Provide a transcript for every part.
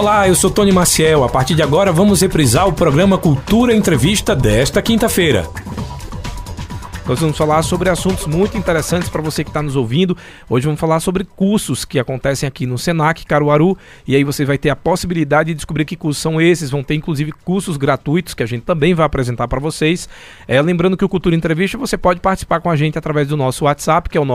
Olá, eu sou Tony Maciel. A partir de agora vamos reprisar o programa Cultura Entrevista desta quinta-feira. Nós vamos falar sobre assuntos muito interessantes para você que está nos ouvindo. Hoje vamos falar sobre cursos que acontecem aqui no Senac Caruaru. E aí você vai ter a possibilidade de descobrir que cursos são esses. Vão ter inclusive cursos gratuitos que a gente também vai apresentar para vocês. É, lembrando que o Cultura Entrevista você pode participar com a gente através do nosso WhatsApp, que é o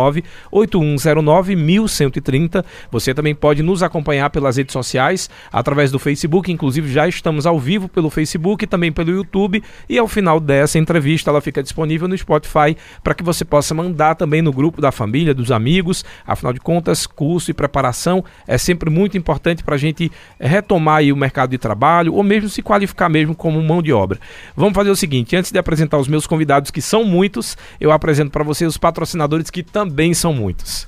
981091130. Você também pode nos acompanhar pelas redes sociais, através do Facebook. Inclusive já estamos ao vivo pelo Facebook também pelo YouTube. E ao final dessa entrevista ela fica disponível no Spotify Spotify para que você possa mandar também no grupo da família, dos amigos. Afinal de contas, curso e preparação é sempre muito importante para a gente retomar o mercado de trabalho ou mesmo se qualificar mesmo como mão de obra. Vamos fazer o seguinte, antes de apresentar os meus convidados, que são muitos, eu apresento para vocês os patrocinadores que também são muitos.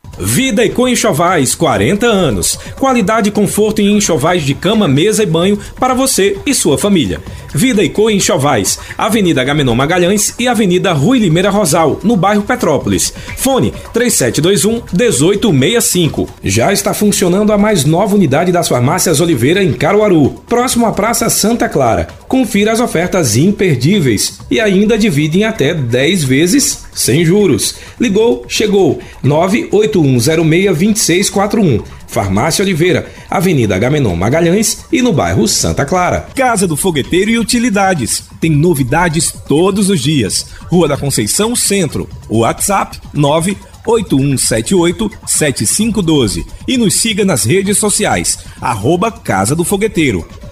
Vida e Enxovais, 40 anos. Qualidade e conforto em enxovais de cama, mesa e banho para você e sua família. Vida e Enxovais, Avenida Gamenon Magalhães e Avenida Rui Limeira Rosal, no bairro Petrópolis. Fone 3721 1865. Já está funcionando a mais nova unidade das farmácias Oliveira em Caruaru, próximo à Praça Santa Clara. Confira as ofertas imperdíveis e ainda divide em até 10 vezes sem juros. Ligou, chegou. 981062641. Farmácia Oliveira, Avenida Agamenon Magalhães e no bairro Santa Clara. Casa do Fogueteiro e Utilidades. Tem novidades todos os dias. Rua da Conceição Centro. WhatsApp 981787512 e nos siga nas redes sociais. Arroba Casa do Fogueteiro.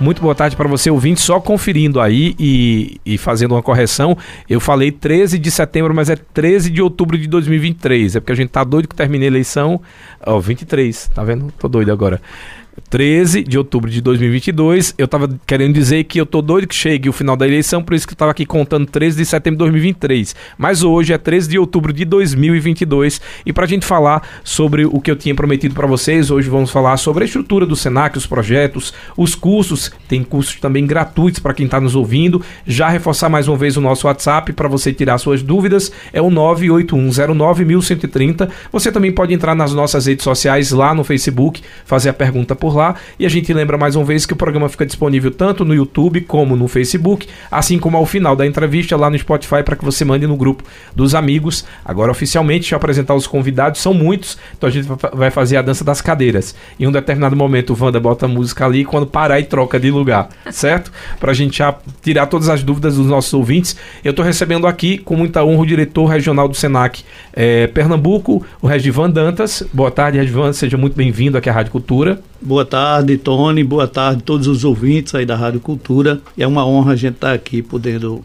Muito boa tarde para você, ouvinte. Só conferindo aí e, e fazendo uma correção, eu falei 13 de setembro, mas é 13 de outubro de 2023. É porque a gente tá doido que termine a eleição. Ó, oh, 23, tá vendo? Tô doido agora. 13 de outubro de 2022. Eu tava querendo dizer que eu tô doido que chegue o final da eleição, por isso que eu tava aqui contando 13 de setembro de 2023. Mas hoje é 13 de outubro de 2022 e pra gente falar sobre o que eu tinha prometido para vocês, hoje vamos falar sobre a estrutura do Senac, os projetos, os cursos, tem cursos também gratuitos para quem está nos ouvindo. Já reforçar mais uma vez o nosso WhatsApp para você tirar suas dúvidas, é o 981091130. Você também pode entrar nas nossas redes sociais lá no Facebook, fazer a pergunta por por lá. E a gente lembra mais uma vez que o programa fica disponível tanto no YouTube como no Facebook, assim como ao final da entrevista lá no Spotify para que você mande no grupo dos amigos. Agora, oficialmente, deixa eu apresentar os convidados, são muitos, então a gente vai fazer a dança das cadeiras. Em um determinado momento, o Wanda bota a música ali quando parar e troca de lugar, certo? Para a gente já tirar todas as dúvidas dos nossos ouvintes. Eu estou recebendo aqui, com muita honra, o diretor regional do SENAC é, Pernambuco, o Regivan Dantas. Boa tarde, Regivan, seja muito bem-vindo aqui à Rádio Cultura. Boa tarde, Tony. Boa tarde a todos os ouvintes aí da Rádio Cultura. É uma honra a gente estar aqui podendo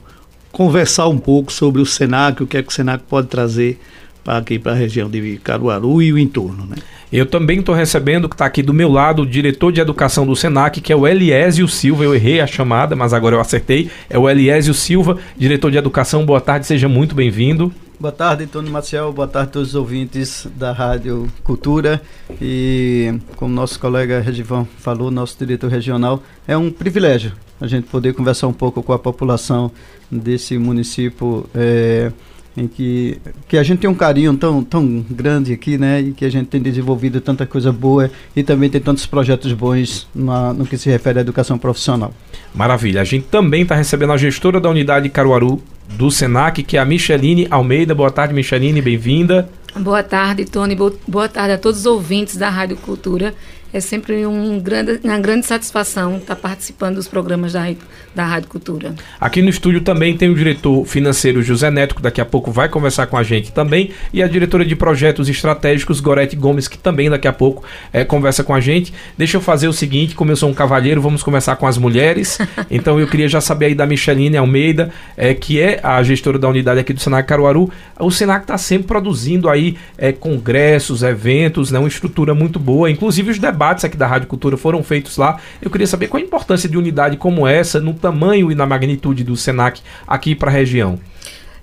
conversar um pouco sobre o Senac, o que é que o Senac pode trazer para aqui para a região de Caruaru e o entorno, né? Eu também estou recebendo, que está aqui do meu lado, o diretor de educação do Senac, que é o Eliésio Silva. Eu errei a chamada, mas agora eu acertei. É o Eliésio Silva, diretor de educação. Boa tarde, seja muito bem-vindo. Boa tarde, Tony Maciel. Boa tarde a todos os ouvintes da Rádio Cultura. E como nosso colega Regivan falou, nosso diretor regional, é um privilégio a gente poder conversar um pouco com a população desse município. É, em que, que a gente tem um carinho tão, tão grande aqui, né? E que a gente tem desenvolvido tanta coisa boa e também tem tantos projetos bons na, no que se refere à educação profissional. Maravilha. A gente também está recebendo a gestora da unidade Caruaru do Senac, que é a Micheline Almeida. Boa tarde, Micheline, bem-vinda. Boa tarde, Tony. Boa tarde a todos os ouvintes da Rádio Cultura. É sempre um grande, uma grande satisfação estar participando dos programas da, da Rádio Cultura. Aqui no estúdio também tem o diretor financeiro José Neto, que daqui a pouco vai conversar com a gente também, e a diretora de projetos estratégicos Gorete Gomes, que também daqui a pouco é, conversa com a gente. Deixa eu fazer o seguinte, como eu sou um cavalheiro, vamos começar com as mulheres. Então eu queria já saber aí da Micheline Almeida, é, que é a gestora da unidade aqui do Senac Caruaru. O Senac está sempre produzindo aí é, congressos, eventos, né, uma estrutura muito boa. Inclusive os debates aqui da Rádio Cultura foram feitos lá. Eu queria saber qual a importância de unidade como essa, no tamanho e na magnitude do Senac aqui para a região.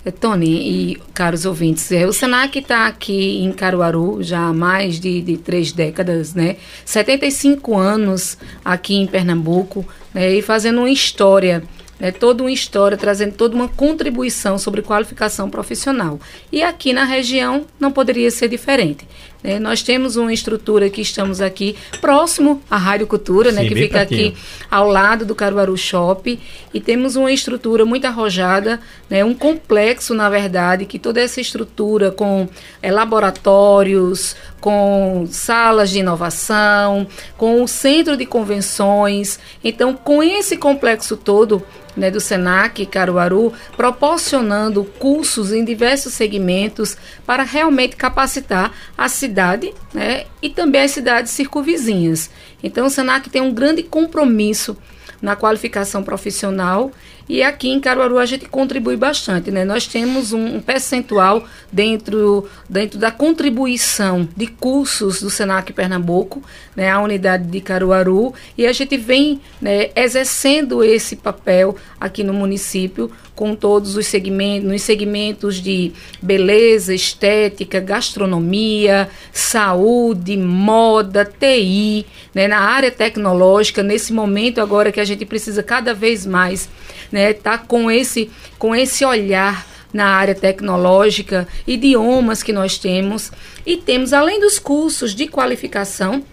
É, Tony e caros ouvintes, é, o Senac está aqui em Caruaru já há mais de, de, três décadas, né? 75 anos aqui em Pernambuco né? e fazendo uma história né, toda uma história, trazendo toda uma contribuição sobre qualificação profissional. E aqui na região não poderia ser diferente. Né? Nós temos uma estrutura que estamos aqui próximo à Rádio Cultura, né, Sim, né, que fica aqui ao lado do Caruaru Shop, e temos uma estrutura muito arrojada, né, um complexo, na verdade, que toda essa estrutura com é, laboratórios, com salas de inovação, com o centro de convenções. Então, com esse complexo todo, né, do SENAC Caruaru, proporcionando cursos em diversos segmentos para realmente capacitar a cidade né, e também as cidades circunvizinhas. Então, o SENAC tem um grande compromisso na qualificação profissional e aqui em Caruaru a gente contribui bastante, né? Nós temos um, percentual dentro, dentro da contribuição de cursos do Senac Pernambuco, né? A unidade de Caruaru e a gente vem né, exercendo esse papel aqui no município com todos os segmentos, nos segmentos de beleza, estética, gastronomia, saúde, moda, TI, né, na área tecnológica, nesse momento agora que a gente precisa cada vez mais né, tá com esse com esse olhar na área tecnológica, idiomas que nós temos. E temos além dos cursos de qualificação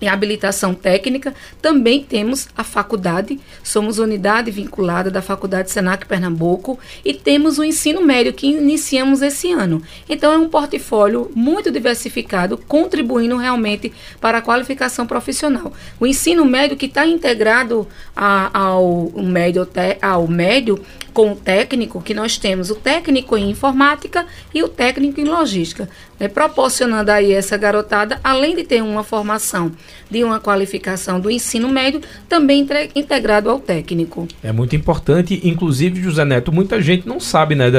em habilitação técnica, também temos a faculdade, somos unidade vinculada da Faculdade Senac Pernambuco e temos o ensino médio que iniciamos esse ano. Então é um portfólio muito diversificado, contribuindo realmente para a qualificação profissional. O ensino médio que está integrado a, ao, médio, ao médio com o técnico, que nós temos o técnico em informática e o técnico em logística, né, proporcionando aí essa garotada, além de ter uma formação de uma qualificação do ensino médio, também integrado ao técnico. É muito importante, inclusive, José Neto, muita gente não sabe né,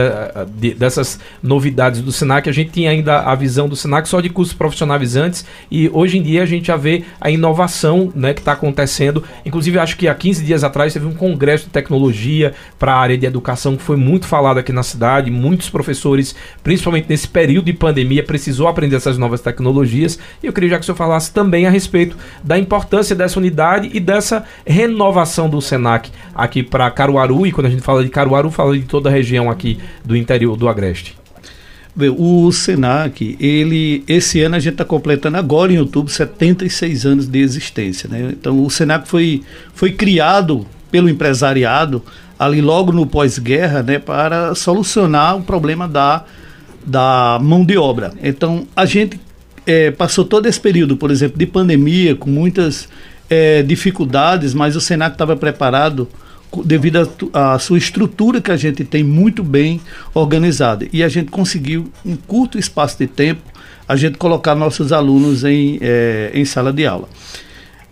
de, dessas novidades do SENAC, a gente tinha ainda a visão do SENAC só de cursos profissionalizantes e hoje em dia a gente já vê a inovação né, que está acontecendo, inclusive acho que há 15 dias atrás teve um congresso de tecnologia para a área de educação que foi muito falado aqui na cidade. Muitos professores, principalmente nesse período de pandemia, precisou aprender essas novas tecnologias. E eu queria já que o senhor falasse também a respeito da importância dessa unidade e dessa renovação do Senac aqui para Caruaru. E quando a gente fala de Caruaru, fala de toda a região aqui do interior do Agreste. O Senac, ele, esse ano a gente está completando agora em outubro 76 anos de existência. Né? Então o Senac foi, foi criado pelo empresariado ali logo no pós-guerra, né, para solucionar o problema da, da mão de obra. Então, a gente é, passou todo esse período, por exemplo, de pandemia, com muitas é, dificuldades, mas o Senac estava preparado devido à sua estrutura que a gente tem muito bem organizada. E a gente conseguiu, em curto espaço de tempo, a gente colocar nossos alunos em, é, em sala de aula.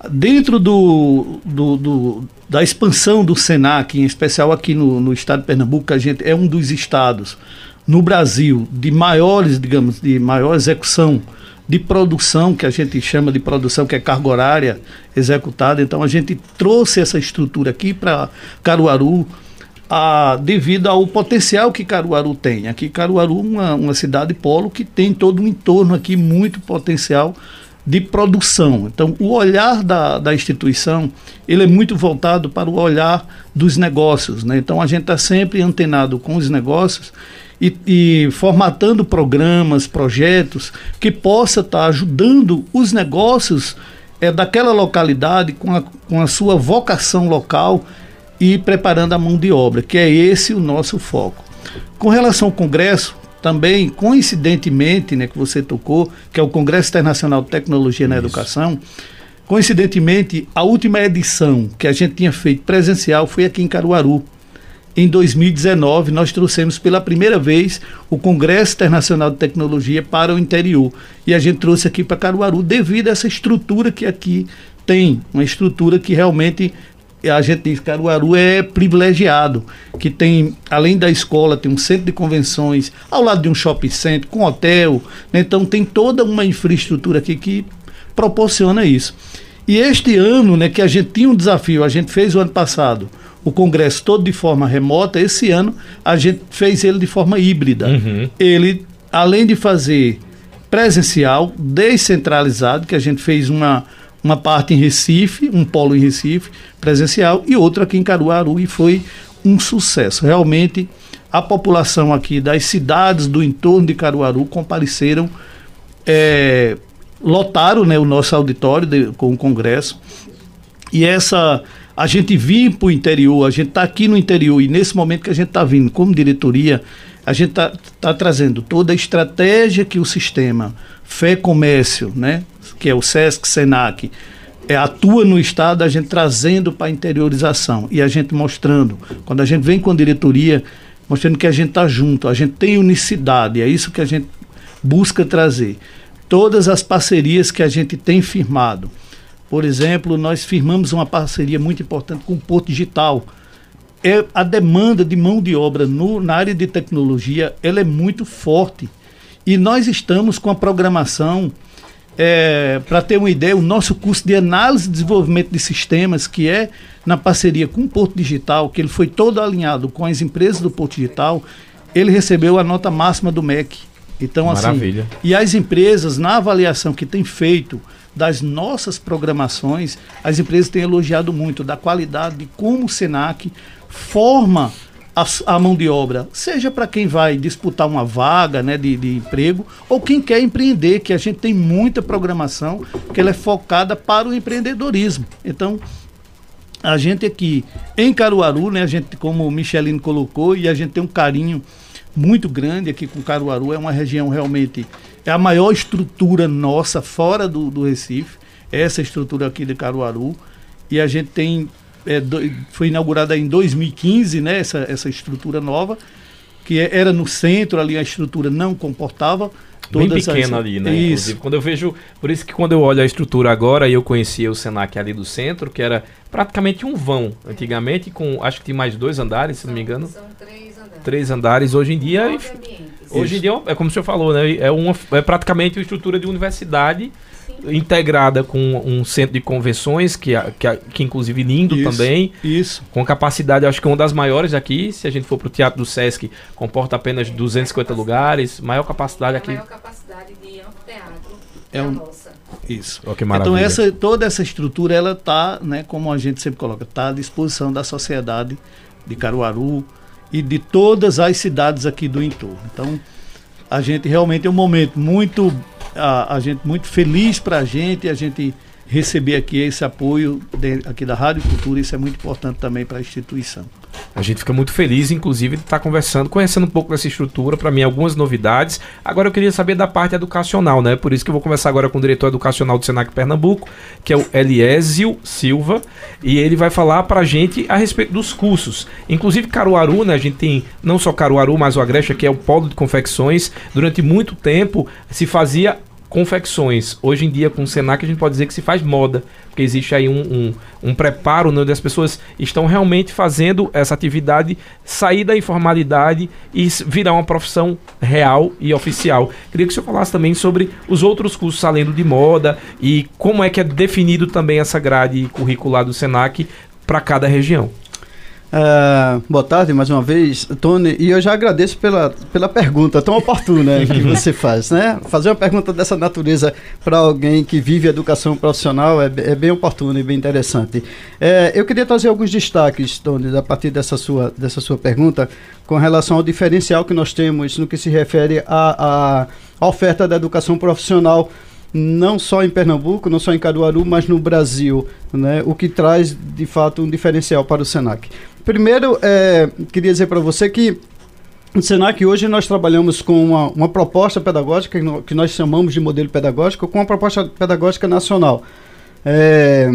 Dentro do, do, do, da expansão do SENAC, em especial aqui no, no estado de Pernambuco, a gente é um dos estados no Brasil de maiores, digamos, de maior execução de produção, que a gente chama de produção, que é carga horária executada. Então a gente trouxe essa estrutura aqui para Caruaru, a, devido ao potencial que Caruaru tem. Aqui Caruaru é uma, uma cidade polo que tem todo um entorno aqui muito potencial de produção. Então, o olhar da, da instituição ele é muito voltado para o olhar dos negócios. Né? Então, a gente está sempre antenado com os negócios e, e, formatando programas, projetos que possa estar tá ajudando os negócios é, daquela localidade com a, com a sua vocação local e preparando a mão de obra, que é esse o nosso foco. Com relação ao Congresso, também, coincidentemente, né, que você tocou, que é o Congresso Internacional de Tecnologia Isso. na Educação, Coincidentemente, a última edição que a gente tinha feito presencial foi aqui em Caruaru. Em 2019, nós trouxemos pela primeira vez o Congresso Internacional de Tecnologia para o interior. E a gente trouxe aqui para Caruaru devido a essa estrutura que aqui tem, uma estrutura que realmente a gente diz que Caruaru é privilegiado, que tem, além da escola, tem um centro de convenções, ao lado de um shopping center, com hotel, né? então tem toda uma infraestrutura aqui que proporciona isso. E este ano, né, que a gente tinha um desafio, a gente fez o ano passado o congresso todo de forma remota, esse ano a gente fez ele de forma híbrida. Uhum. Ele, além de fazer presencial, descentralizado, que a gente fez uma, uma parte em Recife, um polo em Recife, presencial, e outro aqui em Caruaru, e foi um sucesso. Realmente, a população aqui das cidades do entorno de Caruaru compareceram é, lotaram né, o nosso auditório de, com o Congresso. E essa. A gente vir para o interior, a gente está aqui no interior, e nesse momento que a gente está vindo como diretoria, a gente está tá trazendo toda a estratégia que o sistema Fé Comércio, né, que é o SESC, SENAC, é, atua no Estado, a gente trazendo para a interiorização e a gente mostrando. Quando a gente vem com a diretoria, mostrando que a gente está junto, a gente tem unicidade, é isso que a gente busca trazer todas as parcerias que a gente tem firmado. Por exemplo, nós firmamos uma parceria muito importante com o Porto Digital. É, a demanda de mão de obra no, na área de tecnologia ela é muito forte. E nós estamos com a programação, é, para ter uma ideia, o nosso curso de análise e desenvolvimento de sistemas, que é na parceria com o Porto Digital, que ele foi todo alinhado com as empresas do Porto Digital, ele recebeu a nota máxima do MEC. Então, assim, Maravilha. assim, e as empresas, na avaliação que tem feito das nossas programações, as empresas têm elogiado muito da qualidade de como o SENAC forma a, a mão de obra, seja para quem vai disputar uma vaga né, de, de emprego ou quem quer empreender, que a gente tem muita programação que ela é focada para o empreendedorismo. Então, a gente aqui em Caruaru, né, a gente, como o Michelino colocou, e a gente tem um carinho muito grande aqui com Caruaru. É uma região realmente. É a maior estrutura nossa fora do, do Recife. Essa estrutura aqui de Caruaru. E a gente tem. É, do, foi inaugurada em 2015, né? Essa, essa estrutura nova. Que é, era no centro ali, a estrutura não comportava Bem pequena as... ali, né? Isso. Inclusive, quando eu vejo. Por isso que quando eu olho a estrutura agora, eu conhecia o Senac ali do centro, que era praticamente um vão antigamente, com acho que tinha mais dois andares, se não me engano. São três andares. Três andares hoje em dia. Hoje em dia, é como o senhor falou, né? É, uma, é praticamente uma estrutura de universidade integrada com um centro de convenções, que, que, que inclusive lindo isso, também. Isso. Com capacidade, acho que é uma das maiores aqui. Se a gente for para o Teatro do Sesc, comporta apenas 250 lugares. Maior capacidade aqui. Maior capacidade de anfiteatro é, um, nossa. Isso. Oh, então essa, toda essa estrutura, ela está, né, como a gente sempre coloca, está à disposição da sociedade de Caruaru e de todas as cidades aqui do entorno. Então, a gente realmente é um momento muito a, a gente muito feliz para a gente, a gente receber aqui esse apoio de, aqui da Rádio Cultura, isso é muito importante também para a instituição. A gente fica muito feliz, inclusive, de estar conversando, conhecendo um pouco dessa estrutura, para mim, algumas novidades. Agora eu queria saber da parte educacional, né? Por isso que eu vou conversar agora com o diretor educacional do Senac Pernambuco, que é o Eliésio Silva, e ele vai falar para a gente a respeito dos cursos. Inclusive, Caruaru, né? A gente tem não só Caruaru, mas o Agreste, que é o polo de confecções. Durante muito tempo se fazia confecções. Hoje em dia, com o Senac, a gente pode dizer que se faz moda, porque existe aí um, um, um preparo né, onde as pessoas estão realmente fazendo essa atividade sair da informalidade e virar uma profissão real e oficial. Queria que o senhor falasse também sobre os outros cursos além de moda e como é que é definido também essa grade curricular do Senac para cada região. Uh, boa tarde mais uma vez, Tony, e eu já agradeço pela, pela pergunta tão oportuna que você faz, né? Fazer uma pergunta dessa natureza para alguém que vive educação profissional é, é bem oportuno e bem interessante. É, eu queria trazer alguns destaques, Tony, a partir dessa sua, dessa sua pergunta, com relação ao diferencial que nós temos no que se refere à oferta da educação profissional não só em Pernambuco, não só em Caruaru, mas no Brasil, né? o que traz de fato um diferencial para o Senac. Primeiro, é, queria dizer para você que no Senac hoje nós trabalhamos com uma, uma proposta pedagógica que nós chamamos de modelo pedagógico, com uma proposta pedagógica nacional. é,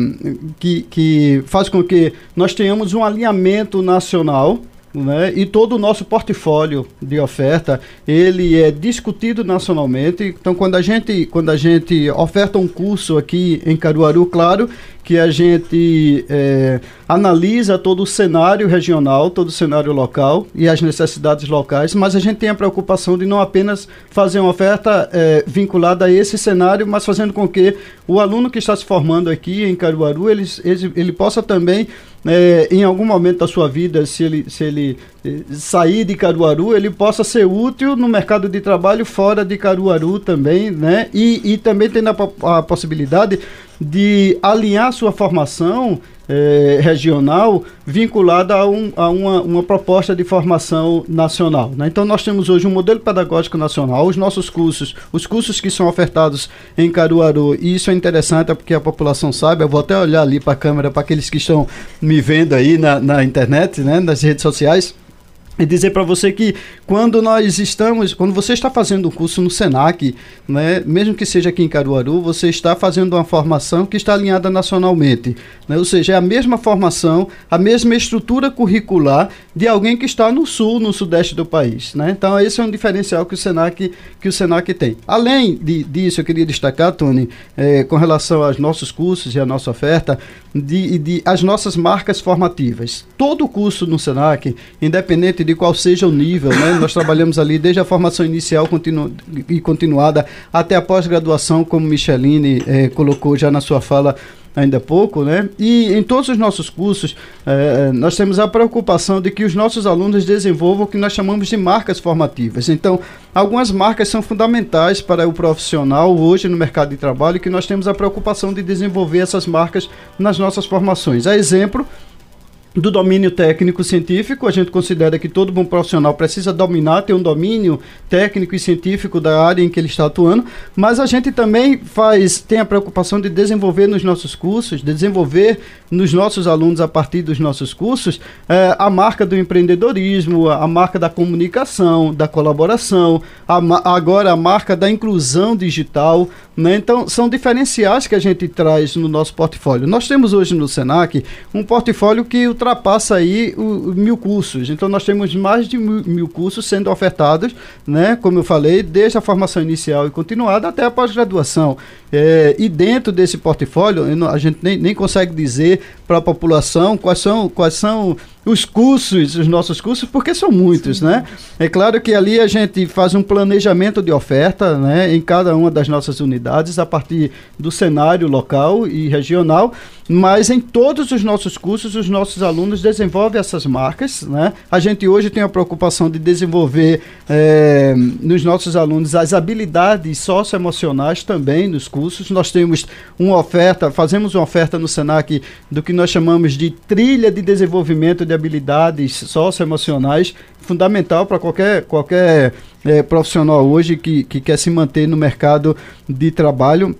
que, que faz com que nós tenhamos um alinhamento nacional né? E todo o nosso portfólio de oferta, ele é discutido nacionalmente. Então, quando a gente, quando a gente oferta um curso aqui em Caruaru, claro que a gente é, analisa todo o cenário regional, todo o cenário local e as necessidades locais, mas a gente tem a preocupação de não apenas fazer uma oferta é, vinculada a esse cenário, mas fazendo com que o aluno que está se formando aqui em Caruaru, ele, ele, ele possa também é, em algum momento da sua vida, se ele, se ele eh, sair de Caruaru, ele possa ser útil no mercado de trabalho fora de Caruaru também, né? E, e também tendo a, a possibilidade de alinhar sua formação eh, regional vinculada a, um, a uma, uma, proposta de formação nacional. Né? Então nós temos hoje um modelo pedagógico nacional, os nossos cursos, os cursos que são ofertados em Caruaru, e isso é interessante porque a população sabe, eu vou até olhar ali para a câmera para aqueles que estão me vendo aí na, na internet, né, nas redes sociais e dizer para você que quando nós estamos, quando você está fazendo um curso no Senac, né, mesmo que seja aqui em Caruaru, você está fazendo uma formação que está alinhada nacionalmente, né, ou seja, é a mesma formação, a mesma estrutura curricular de alguém que está no sul, no sudeste do país, né? Então esse é um diferencial que o Senac que o Senac tem. Além de, disso, eu queria destacar, Tony, é, com relação aos nossos cursos e a nossa oferta, de, de as nossas marcas formativas. Todo curso no Senac, independente de qual seja o nível, né? Nós trabalhamos ali desde a formação inicial continu e continuada até a pós-graduação, como Micheline eh, colocou já na sua fala ainda há pouco, né? E em todos os nossos cursos, eh, nós temos a preocupação de que os nossos alunos desenvolvam o que nós chamamos de marcas formativas. Então, algumas marcas são fundamentais para o profissional hoje no mercado de trabalho e que nós temos a preocupação de desenvolver essas marcas nas nossas formações. A exemplo do domínio técnico científico, a gente considera que todo bom profissional precisa dominar, ter um domínio técnico e científico da área em que ele está atuando, mas a gente também faz, tem a preocupação de desenvolver nos nossos cursos, de desenvolver nos nossos alunos a partir dos nossos cursos é, a marca do empreendedorismo, a marca da comunicação, da colaboração, a, agora a marca da inclusão digital, né? Então, são diferenciais que a gente traz no nosso portfólio. Nós temos hoje no Senac um portfólio que ultrapassa aí o, o mil cursos. Então, nós temos mais de mil, mil, cursos sendo ofertados, né? como eu falei, desde a formação inicial e continuada até a pós-graduação. É, e dentro desse portfólio, a gente nem, nem consegue dizer para a população quais são, quais são os cursos, os nossos cursos, porque são muitos, Sim, né? É claro que ali a gente faz um planejamento de oferta, né, em cada uma das nossas unidades, a partir do cenário local e regional, mas em todos os nossos cursos, os nossos alunos desenvolvem essas marcas, né? A gente hoje tem a preocupação de desenvolver é, nos nossos alunos as habilidades socioemocionais também nos cursos. Nós temos uma oferta, fazemos uma oferta no Senac do que nós chamamos de trilha de desenvolvimento de habilidades socioemocionais, fundamental para qualquer, qualquer é, profissional hoje que, que quer se manter no mercado de trabalho.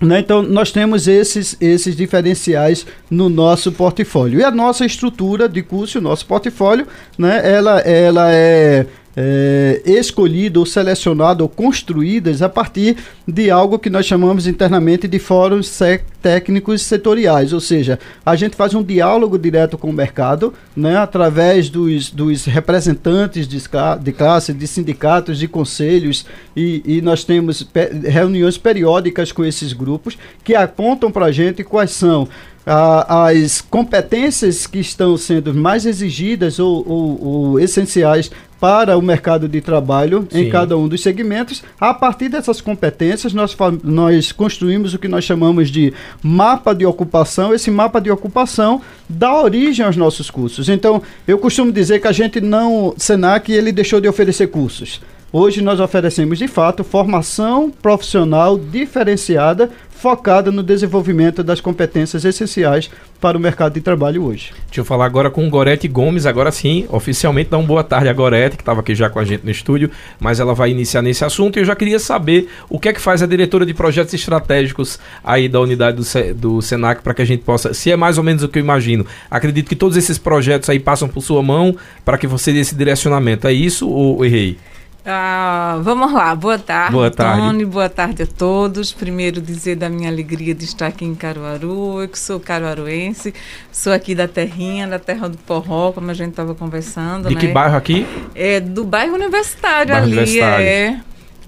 Né? Então, nós temos esses, esses diferenciais no nosso portfólio. E a nossa estrutura de curso, o nosso portfólio, né? ela, ela é é, escolhido ou selecionado ou construídas a partir de algo que nós chamamos internamente de fóruns técnicos setoriais, ou seja, a gente faz um diálogo direto com o mercado, né, através dos, dos representantes de, de classe, de sindicatos, de conselhos, e, e nós temos pe reuniões periódicas com esses grupos que apontam para a gente quais são as competências que estão sendo mais exigidas ou, ou, ou essenciais para o mercado de trabalho Sim. em cada um dos segmentos. A partir dessas competências, nós, nós construímos o que nós chamamos de mapa de ocupação. Esse mapa de ocupação dá origem aos nossos cursos. Então, eu costumo dizer que a gente não, Senac, ele deixou de oferecer cursos. Hoje nós oferecemos de fato formação profissional diferenciada, focada no desenvolvimento das competências essenciais para o mercado de trabalho hoje. Deixa eu falar agora com Gorete Gomes, agora sim, oficialmente dar uma boa tarde a Gorete, que estava aqui já com a gente no estúdio, mas ela vai iniciar nesse assunto e eu já queria saber o que é que faz a diretora de projetos estratégicos aí da unidade do, do Senac para que a gente possa, se é mais ou menos o que eu imagino, acredito que todos esses projetos aí passam por sua mão para que você dê esse direcionamento, é isso ou errei? Ah, vamos lá, boa tarde, boa tarde, Tony, boa tarde a todos. Primeiro dizer da minha alegria de estar aqui em Caruaru, eu que sou caruaruense, sou aqui da terrinha, da terra do Porró, como a gente estava conversando. De né? que bairro aqui? É do bairro Universitário bairro ali, universitário. é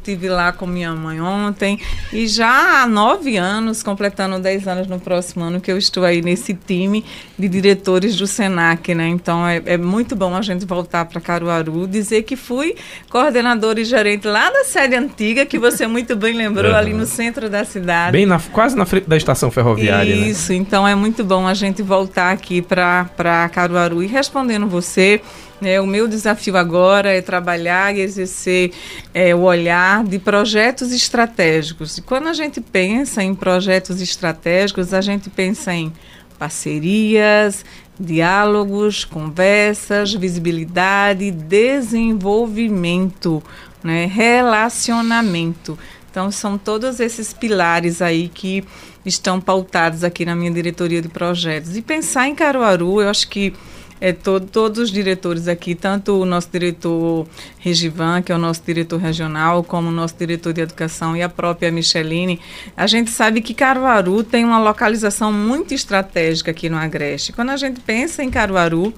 estive lá com minha mãe ontem e já há nove anos, completando dez anos no próximo ano, que eu estou aí nesse time de diretores do SENAC, né? Então é, é muito bom a gente voltar para Caruaru, dizer que fui coordenadora e gerente lá da sede antiga, que você muito bem lembrou, Uhum. ali no centro da cidade. Bem na, quase na frente da estação ferroviária, né? Isso, então é muito bom a gente voltar aqui para Caruaru e respondendo você. Né, o meu desafio agora é trabalhar e exercer é, o olhar de projetos estratégicos. E quando a gente pensa em projetos estratégicos, a gente pensa em parcerias, diálogos, conversas, visibilidade, desenvolvimento, né, relacionamento. Então, são todos esses pilares aí que estão pautados aqui na minha diretoria de projetos. E pensar em Caruaru, eu acho que é, to todos os diretores aqui, tanto o nosso diretor Regivan, que é o nosso diretor regional, como o nosso diretor de educação e a própria Micheline, a gente sabe que Caruaru tem uma localização muito estratégica aqui no Agreste. Quando a gente pensa em Caruaru,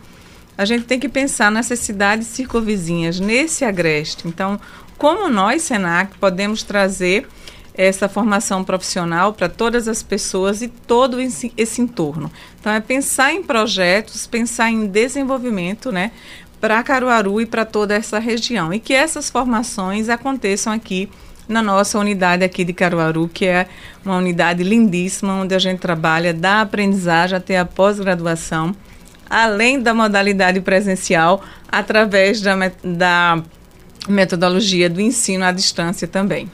a gente tem que pensar nessas cidades circunvizinhas, nesse Agreste. Então, como nós, Senac, podemos trazer essa formação profissional para todas as pessoas e todo esse, esse, entorno. Então, é pensar em projetos, pensar em desenvolvimento, né, para Caruaru e para toda essa região. E que essas formações aconteçam aqui na nossa unidade aqui de Caruaru, que é uma unidade lindíssima, onde a gente trabalha da aprendizagem até a pós-graduação, além da modalidade presencial, através da, da metodologia do ensino à distância também.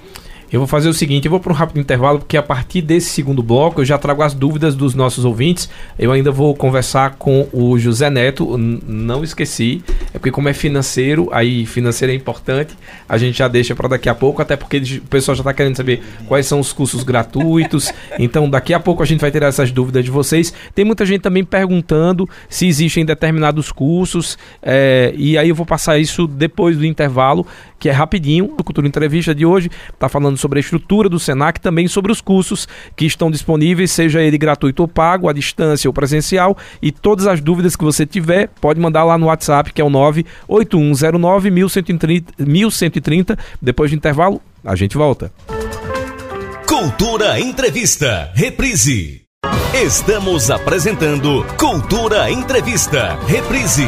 Eu vou fazer o seguinte, eu vou para um rápido intervalo, porque a partir desse segundo bloco eu já trago as dúvidas dos nossos ouvintes. Eu ainda vou conversar com o José Neto, não esqueci, é porque como é financeiro, aí financeiro é importante, a gente já deixa para daqui a pouco, até porque o pessoal já está querendo saber quais são os cursos gratuitos. Então daqui a pouco a gente vai ter essas dúvidas de vocês. Tem muita gente também perguntando se existem determinados cursos, é, e aí eu vou passar isso depois do intervalo, que é rapidinho, do Cultura Entrevista de hoje, está falando sobre a estrutura do Senac, também sobre os cursos que estão disponíveis, seja ele gratuito ou pago, à distância ou presencial, e todas as dúvidas que você tiver, pode mandar lá no WhatsApp, que é o 98109 1130, 1130. Depois do intervalo, a gente volta. Cultura Entrevista, reprise. Estamos apresentando Cultura Entrevista, reprise.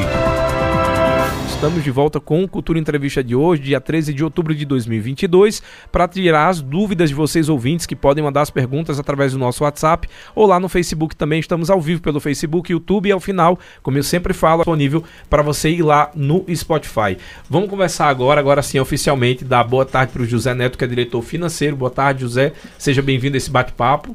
Estamos de volta com o Cultura Entrevista de hoje, dia 13 de outubro de 2022, para tirar as dúvidas de vocês ouvintes que podem mandar as perguntas através do nosso WhatsApp ou lá no Facebook também. Estamos ao vivo pelo Facebook, YouTube e ao final, como eu sempre falo, disponível para você ir lá no Spotify. Vamos conversar agora, agora sim, oficialmente, dar boa tarde para o José Neto, que é diretor financeiro. Boa tarde, José. Seja bem-vindo a esse bate-papo.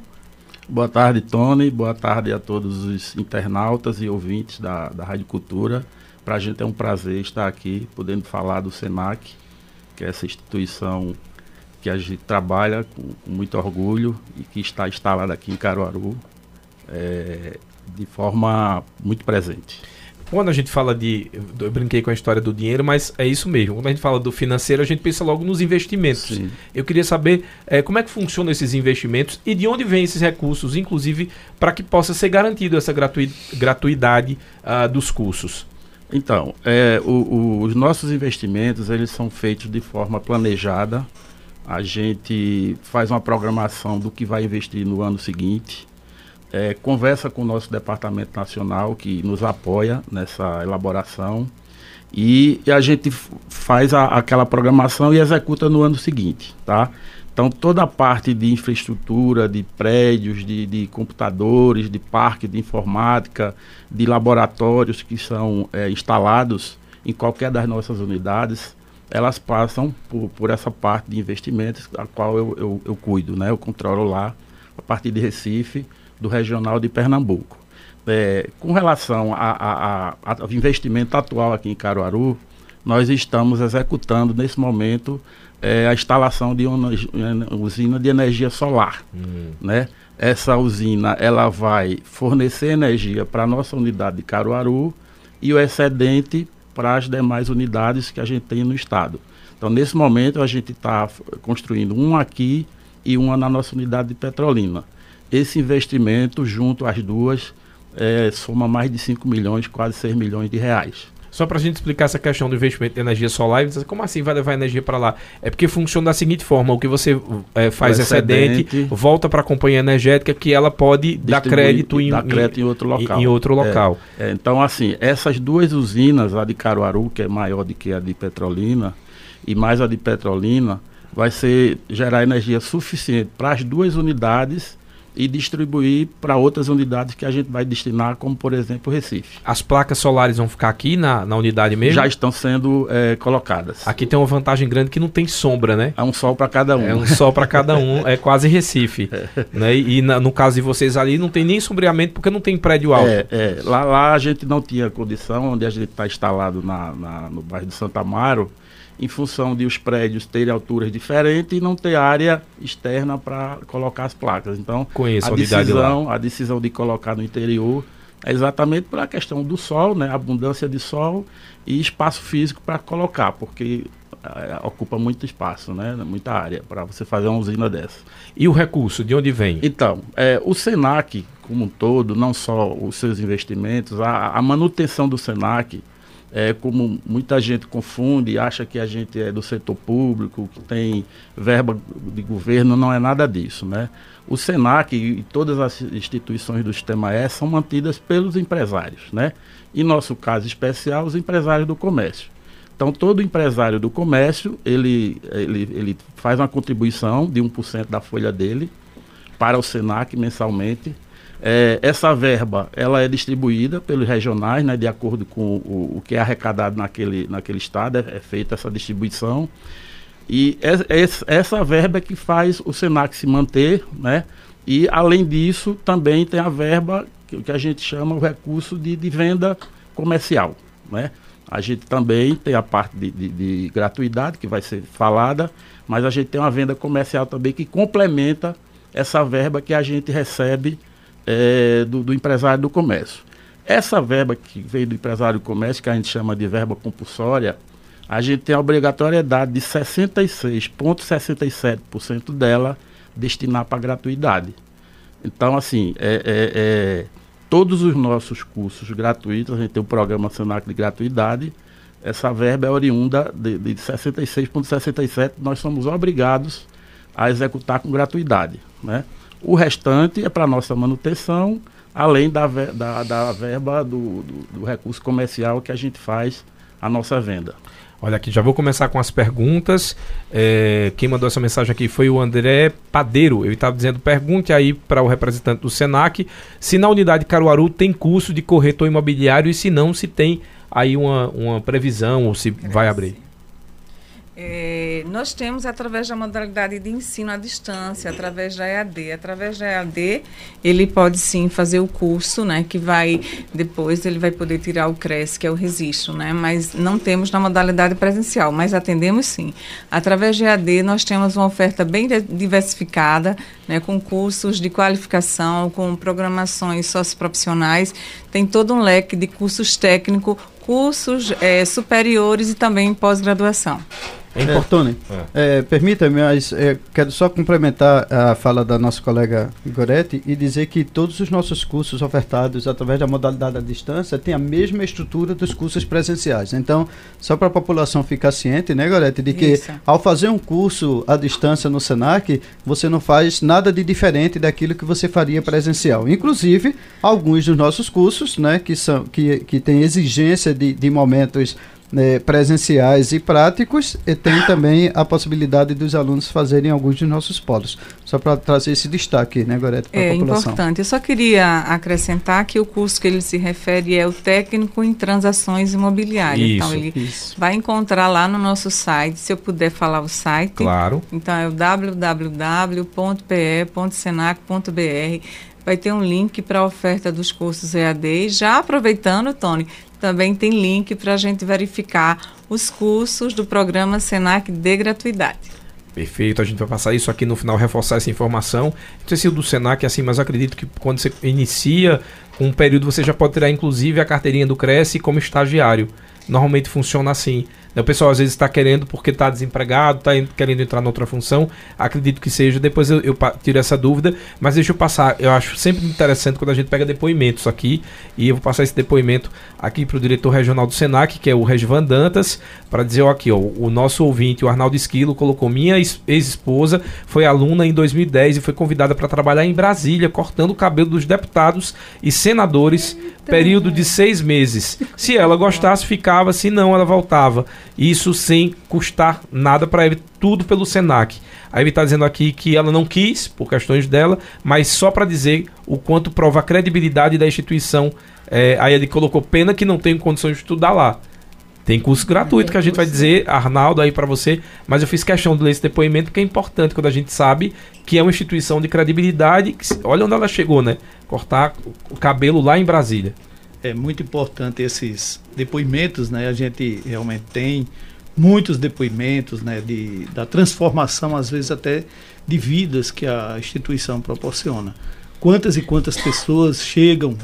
Boa tarde, Tony. Boa tarde a todos os internautas e ouvintes da, da Rádio Cultura. Para a gente é um prazer estar aqui, podendo falar do SENAC, que é essa instituição que a gente trabalha com, com muito orgulho e que está instalada aqui em Caruaru é, de forma muito presente. Quando a gente fala de. Eu brinquei com a história do dinheiro, mas é isso mesmo. Quando a gente fala do financeiro, a gente pensa logo nos investimentos. Sim. Eu queria saber é, como é que funcionam esses investimentos e de onde vêm esses recursos, inclusive para que possa ser garantido essa gratui gratuidade uh, dos cursos. Então, é, o, o, os nossos investimentos eles são feitos de forma planejada. A gente faz uma programação do que vai investir no ano seguinte. É, conversa com o nosso departamento nacional que nos apoia nessa elaboração e, e a gente faz a, aquela programação e executa no ano seguinte, tá? Então toda a parte de infraestrutura, de prédios, de, de computadores, de parque de informática, de laboratórios que são é, instalados em qualquer das nossas unidades, elas passam por, por essa parte de investimentos a qual eu, eu, eu cuido, né? Eu controlo lá a partir de Recife, do regional de Pernambuco. É, com relação ao investimento atual aqui em Caruaru, nós estamos executando nesse momento é, a instalação de uma, usina de energia solar. Hum. Né? Essa usina ela vai fornecer energia para a nossa unidade de Caruaru e o excedente para as demais unidades que a gente tem no estado. Então, nesse momento, a gente está construindo um aqui e uma na nossa unidade de Petrolina. Esse investimento, junto às duas, é, soma mais de 5 milhões, quase 6 milhões de reais. Só para a gente explicar essa questão do investimento de energia solar, como assim vai levar energia para lá? É porque funciona da seguinte forma: o que você é, faz excedente, excedente, volta para a companhia energética que ela pode dar crédito, em, dar crédito em, em outro local. Em, em outro local. É, é, então, assim, essas duas usinas, a de Caruaru, que é maior do que a de Petrolina, e mais a de Petrolina, vai ser gerar energia suficiente para as duas unidades e distribuir para outras unidades que a gente vai destinar, como por exemplo o Recife. As placas solares vão ficar aqui na, na unidade mesmo? Já estão sendo é, colocadas. Aqui tem uma vantagem grande que não tem sombra, né? É um sol para cada um. É um sol para cada um, é quase Recife. É. Né? E na, no caso de vocês ali não tem nem sombreamento porque não tem prédio alto. É, é. Lá, lá a gente não tinha condição, onde a gente está instalado na, na, no bairro de Santa Amaro, em função de os prédios terem alturas diferentes e não ter área externa para colocar as placas. Então, Conheço a, a decisão, lá. a decisão de colocar no interior é exatamente pela questão do sol, né, abundância de sol e espaço físico para colocar, porque é, ocupa muito espaço, né, muita área para você fazer uma usina dessa. E o recurso, de onde vem? Então, é, o Senac como um todo, não só os seus investimentos, a, a manutenção do Senac é, como muita gente confunde, acha que a gente é do setor público, que tem verba de governo, não é nada disso, né? O SENAC e todas as instituições do Sistema S são mantidas pelos empresários, né? Em nosso caso especial, os empresários do comércio. Então, todo empresário do comércio, ele, ele, ele faz uma contribuição de 1% da folha dele para o SENAC mensalmente, é, essa verba ela é distribuída pelos regionais, né, de acordo com o, o que é arrecadado naquele, naquele estado, é, é feita essa distribuição. E é, essa verba é que faz o SENAC se manter, né? E além disso, também tem a verba que, que a gente chama o recurso de, de, venda comercial, né? A gente também tem a parte de, de, de gratuidade que vai ser falada, mas a gente tem uma venda comercial também que complementa essa verba que a gente recebe é, do, do, empresário do comércio. Essa verba que veio do empresário do comércio, que a gente chama de verba compulsória, a gente tem a obrigatoriedade de 66,67% dela destinar para gratuidade. Então, assim, é, é, é, todos os nossos cursos gratuitos, a gente tem o programa Senac de gratuidade, essa verba é oriunda de, de 66,67%, nós somos obrigados a executar com gratuidade, né? O restante é para nossa manutenção, além da, da, da verba do, do, do recurso comercial que a gente faz a nossa venda. Olha aqui, já vou começar com as perguntas. É, quem mandou essa mensagem aqui foi o André Padeiro. Ele estava dizendo: pergunte aí para o representante do SENAC se na unidade Caruaru tem curso de corretor imobiliário e se não, se tem aí uma, uma previsão ou se vai abrir. É, nós temos através da modalidade de ensino à distância, através da EAD. Através da EAD, ele pode sim fazer o curso, né? Que vai, depois ele vai poder tirar o CRES, que é o registro, né? Mas não temos na modalidade presencial, mas atendemos sim. Através da EAD, nós temos uma oferta bem diversificada, né? Com cursos de qualificação, com programações socioprofissionais. Tem todo um leque de cursos técnicos, cursos é, superiores e também pós-graduação. É, Tony, é. é, permita-me, mas é, quero só complementar a fala da nossa colega Goretti e dizer que todos os nossos cursos ofertados através da modalidade à distância têm a mesma estrutura dos cursos presenciais. Então, só para a população ficar ciente, né, Goretti, de que Isso. ao fazer um curso à distância no Senac, você não faz nada de diferente daquilo que você faria presencial. Inclusive, alguns dos nossos cursos, né, que, são, que, que têm exigência de, de momentos né, presenciais e práticos, e tem também a possibilidade dos alunos fazerem alguns dos nossos polos. Só para trazer esse destaque, né, Gorete, para é a população. É importante. Eu só queria acrescentar que o curso que ele se refere é o técnico em transações imobiliárias. Isso, então, ele isso. vai encontrar lá no nosso site, se eu puder falar o site. Claro. Então, é o www.pe.senac.br vai ter um link para a oferta dos cursos EAD. Já aproveitando, Tony, também tem link para a gente verificar os cursos do programa Senac de gratuidade. Perfeito, a gente vai passar isso aqui no final, reforçar essa informação. Não sei se o do Senac é assim, mas acredito que quando você inicia um período você já pode tirar inclusive a carteirinha do Cresce como estagiário. Normalmente funciona assim. O pessoal às vezes está querendo porque está desempregado, está querendo entrar em outra função. Acredito que seja. Depois eu, eu, tiro essa dúvida. Mas deixa eu passar. Eu acho sempre interessante quando a gente pega depoimentos aqui. E eu vou passar esse depoimento aqui para o diretor regional do SENAC, que é o Regivan Dantas, para dizer ó, aqui, ó, o nosso ouvinte, o Arnaldo Esquilo, colocou: minha ex-esposa foi aluna em 2010 e foi convidada para trabalhar em Brasília, cortando o cabelo dos deputados e senadores, período de seis meses. Se ela gostasse, ficava, se não, ela voltava. Isso sem custar nada para ele, tudo pelo Senac. Aí ele está dizendo aqui que ela não quis, por questões dela, mas só para dizer o quanto prova a credibilidade da instituição. É, aí ele colocou pena que não tem condições de estudar lá. Tem curso gratuito que a gente vai dizer, Arnaldo, aí para você, mas eu fiz questão de ler esse depoimento porque é importante quando a gente sabe que é uma instituição de credibilidade. Que, olha onde ela chegou, né? Cortar o cabelo lá em Brasília é muito importante esses depoimentos, né? A gente realmente tem muitos depoimentos, né, de, da transformação às vezes até de vidas que a instituição proporciona. Quantas e quantas pessoas chegam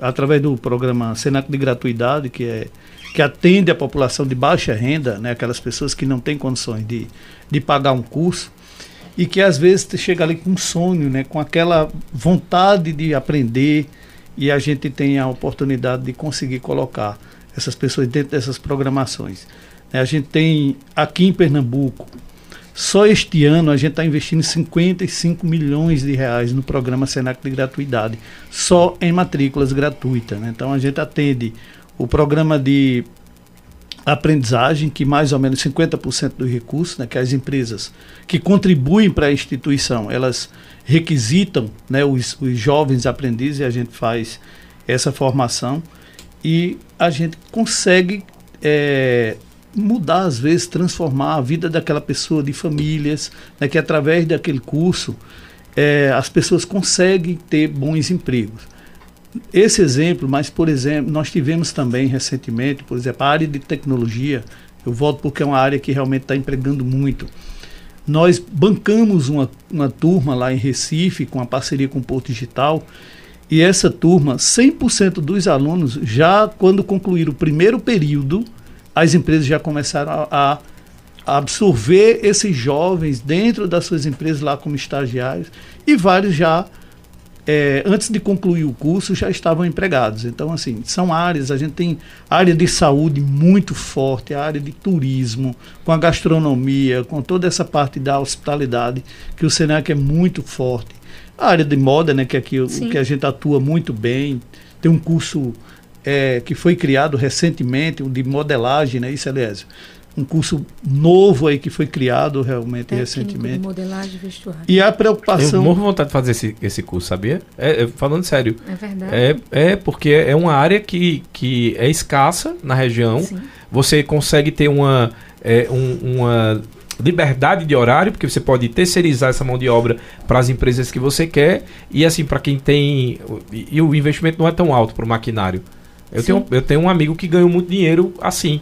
através do programa Senac de gratuidade, que é que atende a população de baixa renda, né, aquelas pessoas que não têm condições de, de pagar um curso, e que às vezes chega ali com um sonho, né, com aquela vontade de aprender, e a gente tem a oportunidade de conseguir colocar essas pessoas dentro dessas programações. É, a gente tem aqui em Pernambuco, só este ano a gente está investindo 55 milhões de reais no programa Senac de gratuidade, só em matrículas gratuitas. Né? Então a gente atende o programa de aprendizagem, que mais ou menos 50% dos recursos, né, que as empresas que contribuem para a instituição, elas requisitam né, os, os jovens aprendizes e a gente faz essa formação e a gente consegue é, mudar, às vezes, transformar a vida daquela pessoa, de famílias, né, que através daquele curso é, as pessoas conseguem ter bons empregos. Esse exemplo, mas, por exemplo, nós tivemos também recentemente, por exemplo, a área de tecnologia, eu volto porque é uma área que realmente está empregando muito. Nós bancamos uma, uma turma lá em Recife, com a parceria com o Porto Digital, e essa turma, 100% dos alunos, já quando concluíram o primeiro período, as empresas já começaram a, a absorver esses jovens dentro das suas empresas lá como estagiários, e vários já é, antes de concluir o curso já estavam empregados. Então, assim, são áreas, a gente tem área de saúde muito forte, a área de turismo, com a gastronomia, com toda essa parte da hospitalidade, que o Senac é muito forte. A área de moda, né, que aqui o que a gente atua muito bem, tem um curso é, que foi criado recentemente, de modelagem, né, isso, Elésio? Um curso novo aí que foi criado realmente Técnico recentemente. De modelagem vestuário. E a preocupação. Eu morro vontade de fazer esse, esse curso, sabia? É, é, falando sério. É verdade. É, é porque é uma área que, que é escassa na região. Sim. Você consegue ter uma, é, um, uma liberdade de horário, porque você pode terceirizar essa mão de obra para as empresas que você quer. E assim, para quem tem. E, e, o investimento não é tão alto para o maquinário. Eu tenho, eu tenho um amigo que ganhou muito dinheiro assim.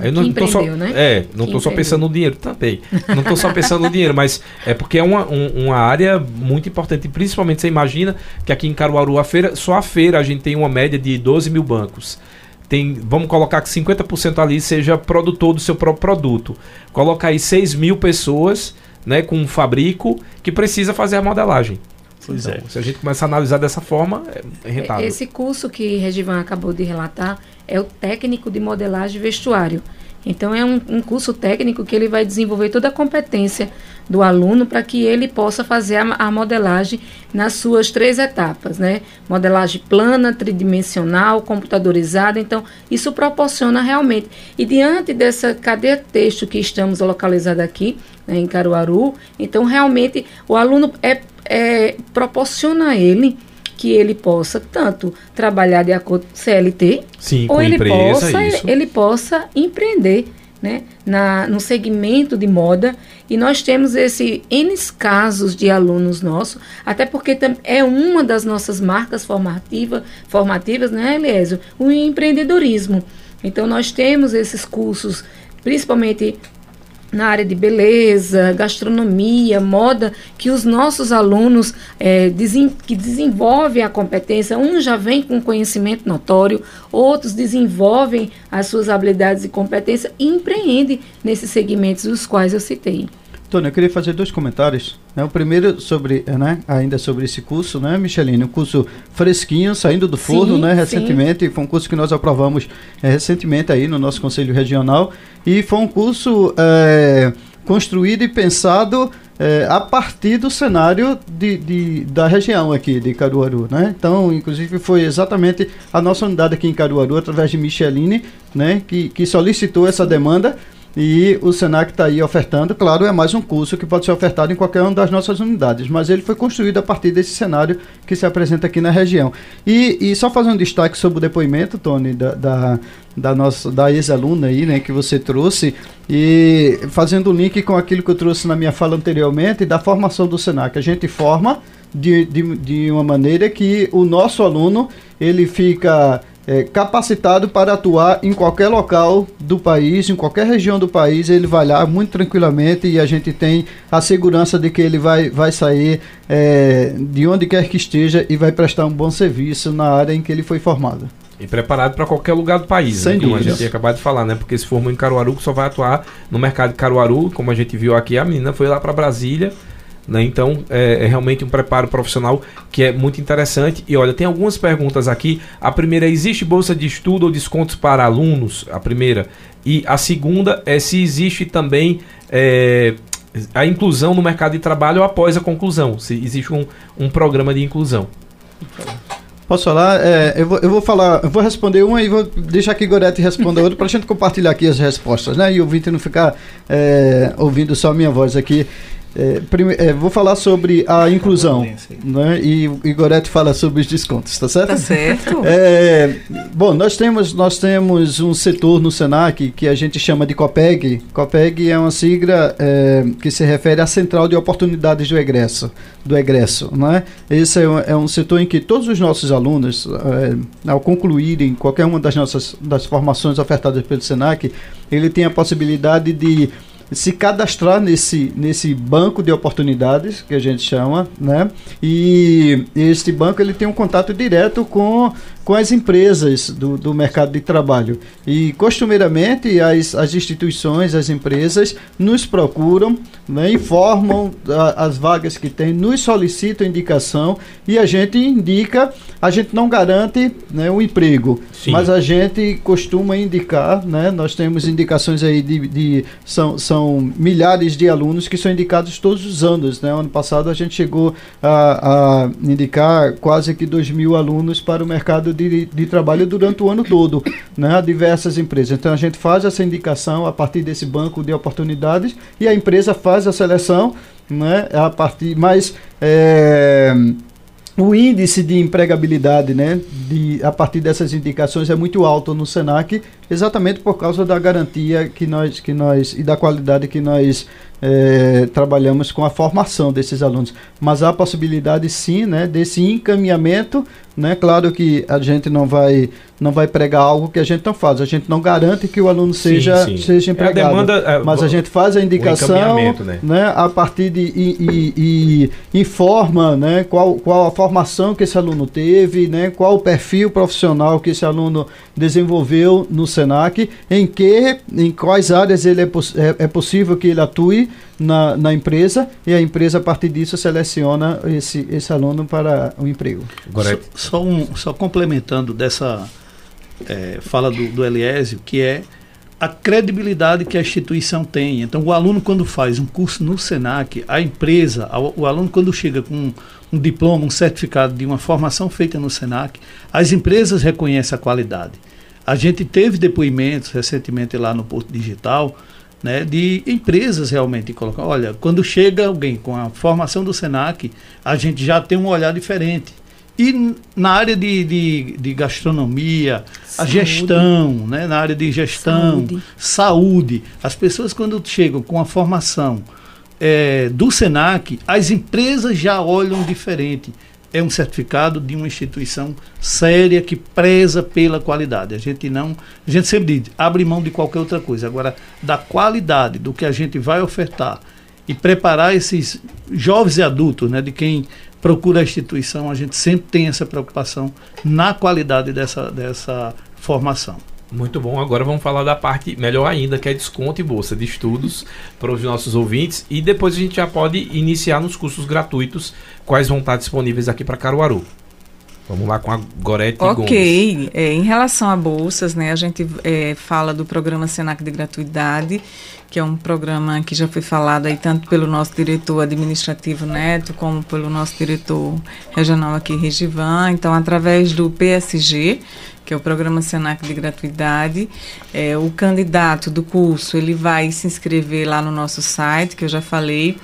Eu não, não tô só, né? É, não estou só pensando no dinheiro também. Não estou só pensando no dinheiro, mas é porque é uma, um, uma área muito importante. Principalmente você imagina que aqui em Caruaru, a feira, só a feira a gente tem uma média de 12 mil bancos. Tem, vamos colocar que 50% ali seja produtor do seu próprio produto. Coloca aí 6 mil pessoas né, com um fabrico que precisa fazer a modelagem. Pois então, é. Se a gente começar a analisar dessa forma, é rentável. Esse curso que Regivan acabou de relatar é o técnico de modelagem vestuário. Então é um, um, curso técnico que ele vai desenvolver toda a competência do aluno para que ele possa fazer a, a, modelagem nas suas três etapas, né? Modelagem plana, tridimensional, computadorizada. Então isso proporciona realmente. E diante dessa cadeia texto que estamos localizados aqui né, em Caruaru, então realmente o aluno é, é proporciona a ele que ele possa tanto trabalhar de acordo com CLT, Sim, ou ele empresa, possa isso. ele possa empreender, né, na, no segmento de moda e nós temos esse N casos de alunos nossos, até porque é uma das nossas marcas formativa, formativas, né, Eliésio? O empreendedorismo. Então, nós temos esses cursos, principalmente na área de beleza, gastronomia, moda, que os nossos alunos é, que desenvolvem a competência, uns já vêm com conhecimento notório, outros desenvolvem as suas habilidades e competências e empreendem nesses segmentos os quais eu citei. Tony, eu queria fazer dois comentários. Né? O primeiro sobre, né, ainda sobre esse curso, né, Micheline? Um curso fresquinho, saindo do forno, sim, né, recentemente. Sim. Foi um curso que nós aprovamos é, recentemente aí no nosso Conselho Regional. E foi um curso é, construído e pensado é, a partir do cenário de, de, da região aqui de Caruaru, né? Então, inclusive, foi exatamente a nossa unidade aqui em Caruaru, através de Micheline, né, que, que solicitou essa demanda e o Senac está aí ofertando, claro, é mais um curso que pode ser ofertado em qualquer uma das nossas unidades, mas ele foi construído a partir desse cenário que se apresenta aqui na região. E, e só fazer um destaque sobre o depoimento, Tony, da, da, da nossa da ex-aluna aí, né, que você trouxe, e fazendo o link com aquilo que eu trouxe na minha fala anteriormente, da formação do Senac. A gente forma de, de, de uma maneira que o nosso aluno ele fica é, capacitado para atuar em qualquer local do país, em qualquer região do país, ele vai lá muito tranquilamente e a gente tem a segurança de que ele vai, vai sair é, de onde quer que esteja e vai prestar um bom serviço na área em que ele foi formado. E preparado para qualquer lugar do país, Sem né? como a gente tinha acabado de falar, né? Porque se formou em Caruaru, só vai atuar no mercado de Caruaru, como a gente viu aqui, a menina foi lá para Brasília né? Então, é, é, realmente um preparo profissional que é muito interessante. E olha, tem algumas perguntas aqui. A primeira é: existe bolsa de estudo ou descontos para alunos? A primeira. E a segunda é se existe também é, a inclusão no mercado de trabalho após a conclusão. Se existe um, um programa de inclusão. Posso falar? É, eu, vou, eu vou falar, eu vou responder uma e vou deixar aqui Gorete responder outra para a gente compartilhar aqui as respostas, né? E o Vitor não ficar é, ouvindo só a minha voz aqui. É, prime, é, vou falar sobre a inclusão, né? E o fala sobre os descontos, tá certo? Tá certo. É, bom, nós temos, nós temos um setor no Senac que a gente chama de COPEG. COPEG é uma sigla é, que se refere à Central de Oportunidades do Egresso, do egresso, né? Esse é um, é um setor em que todos os nossos alunos, é, ao concluírem qualquer uma das nossas das formações ofertadas pelo Senac, ele tem a possibilidade de se cadastrar nesse, nesse banco de oportunidades que a gente chama, né? E este banco ele tem um contato direto com com as empresas do, do mercado de trabalho. E, costumeiramente, as, as instituições, as empresas nos procuram, né, informam a, as vagas que tem, nos solicitam indicação e a gente indica, a gente não garante né, o emprego, Sim. mas a gente costuma indicar, né, nós temos indicações aí de, de são, são milhares de alunos que são indicados todos os anos. Né? Ano passado a gente chegou a, a indicar quase que 2 mil alunos para o mercado de, de trabalho durante o ano todo, né, a diversas empresas. Então a gente faz essa indicação a partir desse banco de oportunidades e a empresa faz a seleção, né, a partir, mas é, o índice de empregabilidade, né, de, a partir dessas indicações é muito alto no Senac, exatamente por causa da garantia que nós, que nós e da qualidade que nós é, trabalhamos com a formação desses alunos. Mas há a possibilidade sim, né, desse encaminhamento, né? Claro que a gente não vai não vai pregar algo que a gente não faz. A gente não garante que o aluno seja sim, sim. seja empregado. É a demanda, é, mas a gente faz a indicação, né? né? A partir de e, e, e, informa, né? Qual qual a formação que esse aluno teve, né? Qual o perfil profissional que esse aluno desenvolveu no Senac, em que em quais áreas ele é, é, é possível que ele atue na, na empresa e a empresa, a partir disso, seleciona esse, esse aluno para o emprego. Agora, só, só, um, só complementando dessa é, fala do, do Eliésio, que é a credibilidade que a instituição tem. Então, o aluno, quando faz um curso no SENAC, a empresa, o aluno, quando chega com um diploma, um certificado de uma formação feita no SENAC, as empresas reconhecem a qualidade. A gente teve depoimentos recentemente lá no Porto Digital né, de empresas realmente colocar. Olha, quando chega alguém com a formação do SENAC, a gente já tem um olhar diferente. E na área de, de, de gastronomia, saúde. a gestão, né, na área de gestão, saúde. saúde, as pessoas quando chegam com a formação é, do SENAC, as empresas já olham diferente é um certificado de uma instituição séria que preza pela qualidade. A gente não, a gente sempre diz, abre mão de qualquer outra coisa. Agora, da qualidade do que a gente vai ofertar e preparar esses jovens e adultos, né, de quem procura a instituição, a gente sempre tem essa preocupação na qualidade dessa, dessa formação. Muito bom. Agora vamos falar da parte melhor ainda, que é desconto e bolsa de estudos para os nossos ouvintes. E depois a gente já pode iniciar nos cursos gratuitos, quais vão estar disponíveis aqui para Caruaru. Vamos lá com a Gorete Ok. Gomes. É, em relação a bolsas, né, a gente é, fala do programa Senac de gratuidade, que é um programa que já foi falado aí tanto pelo nosso diretor administrativo Neto, como pelo nosso diretor regional aqui, Regivan. Então, através do PSG, que é o programa Senac de gratuidade. É, o candidato do curso ele vai se inscrever lá no nosso site, que eu já falei,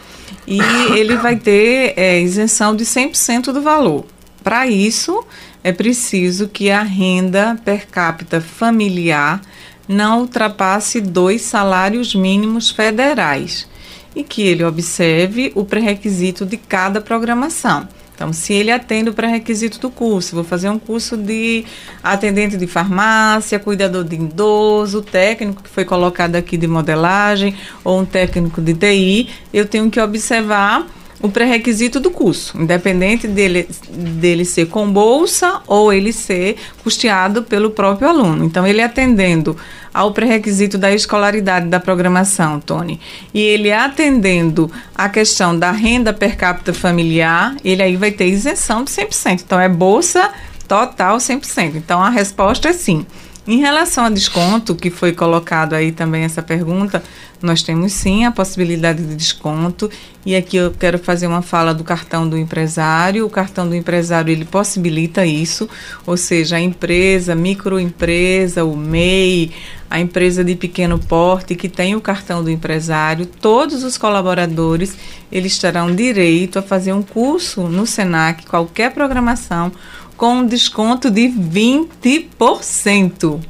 e ele vai ter é, isenção de 100% do valor. Para isso, é preciso que a renda per capita familiar não ultrapasse dois salários mínimos federais e que ele observe o pré-requisito de cada programação. Então, se ele atende o pré-requisito do curso, vou fazer um curso de atendente de farmácia, cuidador de idoso, técnico que foi colocado aqui de modelagem, ou um técnico de TI, eu tenho que observar o pré-requisito do curso, independente dele, dele ser com bolsa ou ele ser custeado pelo próprio aluno. Então, ele atendendo ao pré-requisito da escolaridade da programação, Tony, e ele atendendo a questão da renda per capita familiar, ele aí vai ter isenção de 100%. Então, é bolsa total 100%. Então, a resposta é sim. Em relação a desconto, que foi colocado aí também essa pergunta, nós temos sim a possibilidade de desconto. E aqui eu quero fazer uma fala do cartão do empresário. O cartão do empresário ele possibilita isso, ou seja, a empresa, microempresa, o MEI, a empresa de pequeno porte que tem o cartão do empresário, todos os colaboradores eles terão direito a fazer um curso no Senac, qualquer programação com um desconto de 20%.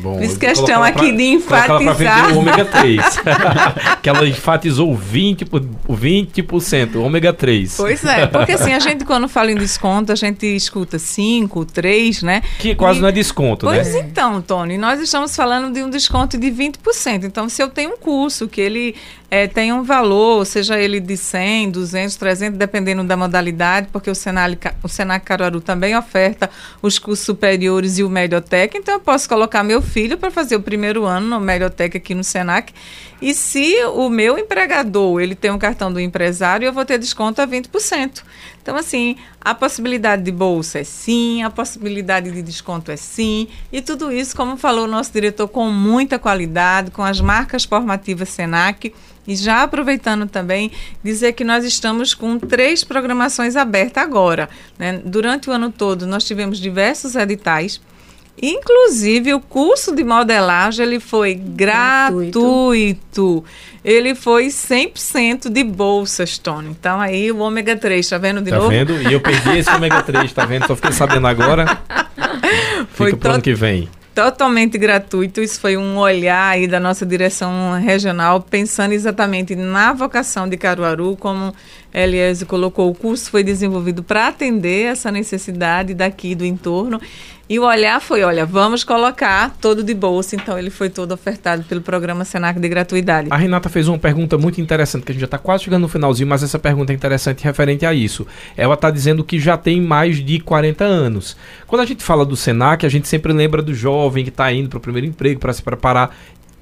Bom, Fiz questão aqui pra, de enfatizar. o ômega 3. que ela enfatizou 20%, 20% ômega 3. Pois é, porque assim, a gente quando fala em desconto, a gente escuta 5, 3, né? Que quase e, não é desconto, pois né? Pois então, Tony, nós estamos falando de um desconto de 20%. Então, se eu tenho um curso que ele é, tem um valor, seja ele de 100, 200, 300, dependendo da modalidade, porque o Senac, o Senac Caruaru também oferta os cursos superiores e o Mediotec, então eu posso colocar meu filho para fazer o primeiro ano no Mediotec aqui no Senac. E se o meu empregador ele tem um cartão do empresário, eu vou ter desconto a 20%. Então, assim, a possibilidade de bolsa é sim, a possibilidade de desconto é sim, e tudo isso, como falou o nosso diretor, com muita qualidade, com as marcas formativas Senac. E já aproveitando também, dizer que nós estamos com três programações abertas agora. Né? Durante o ano todo, nós tivemos diversos editais Inclusive, o curso de modelagem ele foi gratuito. gratuito. Ele foi 100% de bolsas, Tony. Então, aí o ômega 3, tá vendo de tá novo? Tá vendo? E eu perdi esse ômega 3, tá vendo? Só fiquei sabendo agora. Foi Fica pro ano que vem totalmente gratuito. Isso foi um olhar aí da nossa direção regional, pensando exatamente na vocação de Caruaru, como Elias colocou, o curso foi desenvolvido para atender essa necessidade daqui do entorno. E o olhar foi, olha, vamos colocar todo de bolsa, então ele foi todo ofertado pelo programa Senac de gratuidade. A Renata fez uma pergunta muito interessante, que a gente já está quase chegando no finalzinho, mas essa pergunta é interessante referente a isso. Ela está dizendo que já tem mais de 40 anos. Quando a gente fala do Senac, a gente sempre lembra do jovem que está indo para o primeiro emprego, para se preparar.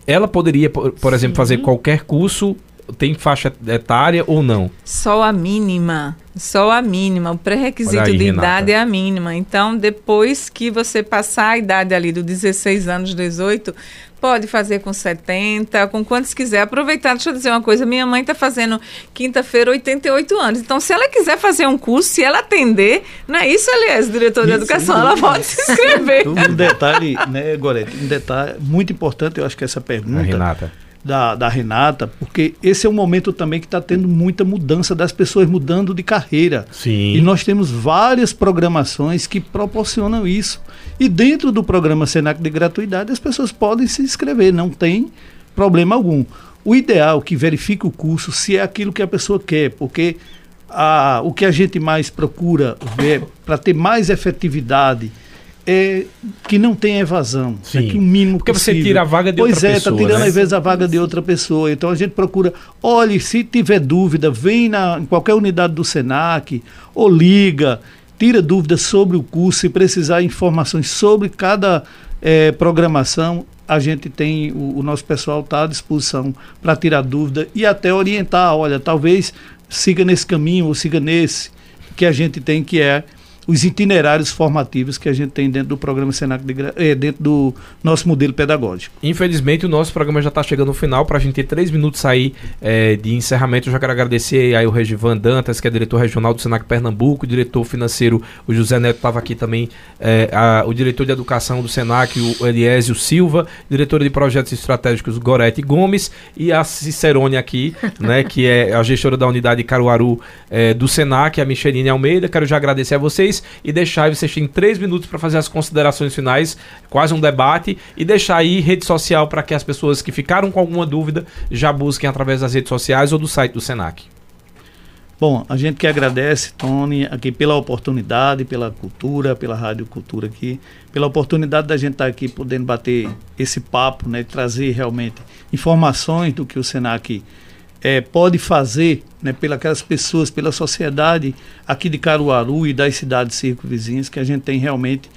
Ela poderia, por, por exemplo, fazer qualquer curso tem faixa etária ou não? Só a mínima. Só a mínima. O pré-requisito de Renata. idade é a mínima. Então, depois que você passar a idade ali do 16 anos, 18, pode fazer com 70, com quantos quiser. Aproveitar, deixa eu dizer uma coisa: minha mãe está fazendo quinta-feira 88 anos. Então, se ela quiser fazer um curso, se ela atender, não é isso, aliás, diretor de educação, ela pode se inscrever. Um detalhe, né, Gorete? Um detalhe muito importante, eu acho que essa pergunta. A Renata da, da Renata, porque esse é um momento também que está tendo muita mudança das pessoas mudando de carreira. Sim. E nós temos várias programações que proporcionam isso. E dentro do programa Senac de gratuidade, as pessoas podem se inscrever, não tem problema algum. O ideal é que verifique o curso se é aquilo que a pessoa quer, porque a, o que a gente mais procura ver para ter mais efetividade é que não tem evasão, Sim. é que o mínimo Porque possível. você tira a vaga de pois outra é, pessoa, tá tirando né? às vezes a vaga de outra pessoa. Então a gente procura, olhe, se tiver dúvida, vem na, em qualquer unidade do Senac ou liga, tira dúvidas sobre o curso, se precisar informações sobre cada eh, programação, a gente tem, o, o nosso pessoal está à disposição para tirar dúvida e até orientar, olha, talvez siga nesse caminho ou siga nesse que a gente tem, que é os itinerários formativos que a gente tem dentro do programa Senac, de, eh, dentro do nosso modelo pedagógico. Infelizmente, o nosso programa já está chegando no final. Para a gente ter três minutos aí eh, de encerramento, eu já quero agradecer aí o Regivan Dantas, que é diretor regional do Senac Pernambuco, o diretor financeiro, o José Neto estava aqui também, eh, a- o diretor de educação do Senac, o Eliésio Silva, diretora de projetos estratégicos, Gorete Gomes, e a Cicerone aqui, né, que é a gestora da unidade Caruaru do Senac, a Micheline Almeida. Quero já agradecer a vocês e deixar aí, vocês têm três minutos para fazer as considerações finais, quase um debate, e deixar aí rede social para que as pessoas que ficaram com alguma dúvida já busquem através das redes sociais ou do site do Senac. Bom, a gente que agradece, Tony, aqui pela oportunidade, pela cultura, pela Rádio Cultura aqui, pela oportunidade da gente estar aqui podendo bater esse papo, né, trazer realmente informações do que o Senac eh, pode fazer né, pelas pessoas, pela sociedade aqui de Caruaru e das cidades circunvizinhas, que a gente tem realmente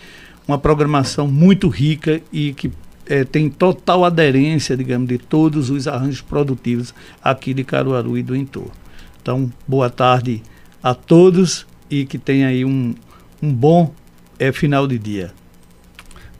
uma programação muito rica e que eh, tem total aderência, digamos, de todos os arranjos produtivos aqui de Caruaru e do entorno. Então, boa tarde a todos e que tenha aí um, um bom eh, final de dia.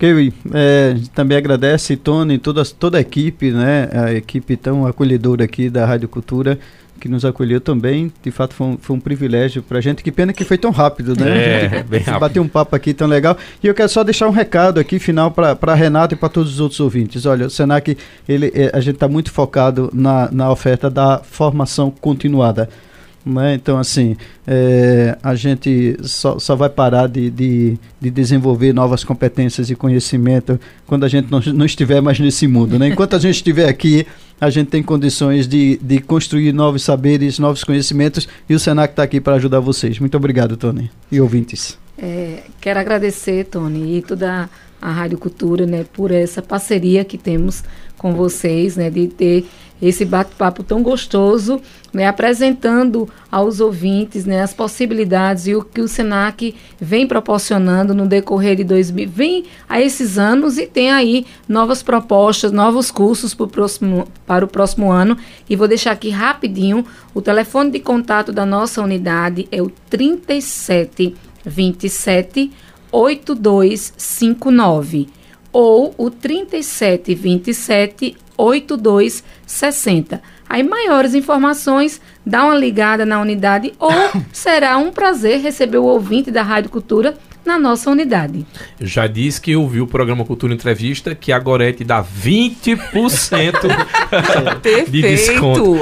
Ok, é, também agradece, Tony, toda, toda a equipe, né? A equipe tão acolhedora aqui da Rádio Cultura, que nos acolheu também. De fato, foi um, foi um privilégio pra gente. Que pena que foi tão rápido, né? É, bem rápido. Bateu um papo aqui tão legal. E eu quero só deixar um recado aqui, final, para Renato e para todos os outros ouvintes. Olha, o Senac, ele, é, a gente está muito focado na, na oferta da formação continuada. Né? Então, assim, é, a gente só, só vai parar de, de, de desenvolver novas competências e conhecimento quando a gente não, não estiver mais nesse mundo. Né? Enquanto a gente estiver aqui, a gente tem condições de, de construir novos saberes, novos conhecimentos e o Senac está aqui para ajudar vocês. Muito obrigado, Tony, e ouvintes. É, quero agradecer, Tony, e toda a Rádio Cultura, né, por essa parceria que temos com vocês, né, de ter esse bate-papo tão gostoso, né, apresentando aos ouvintes, né, as possibilidades e o que o Senac vem proporcionando no decorrer de 2000, vem a esses anos e tem aí novas propostas, novos cursos pro próximo, para o próximo ano. E vou deixar aqui rapidinho o telefone de contato da nossa unidade é o 37 27 8259 ou o 37 27 8260. Aí maiores informações, dá uma ligada na unidade ou será um prazer receber o ouvinte da Rádio Cultura na nossa unidade. Já disse que ouviu o programa Cultura Entrevista, que a Gorete dá 20% de desconto.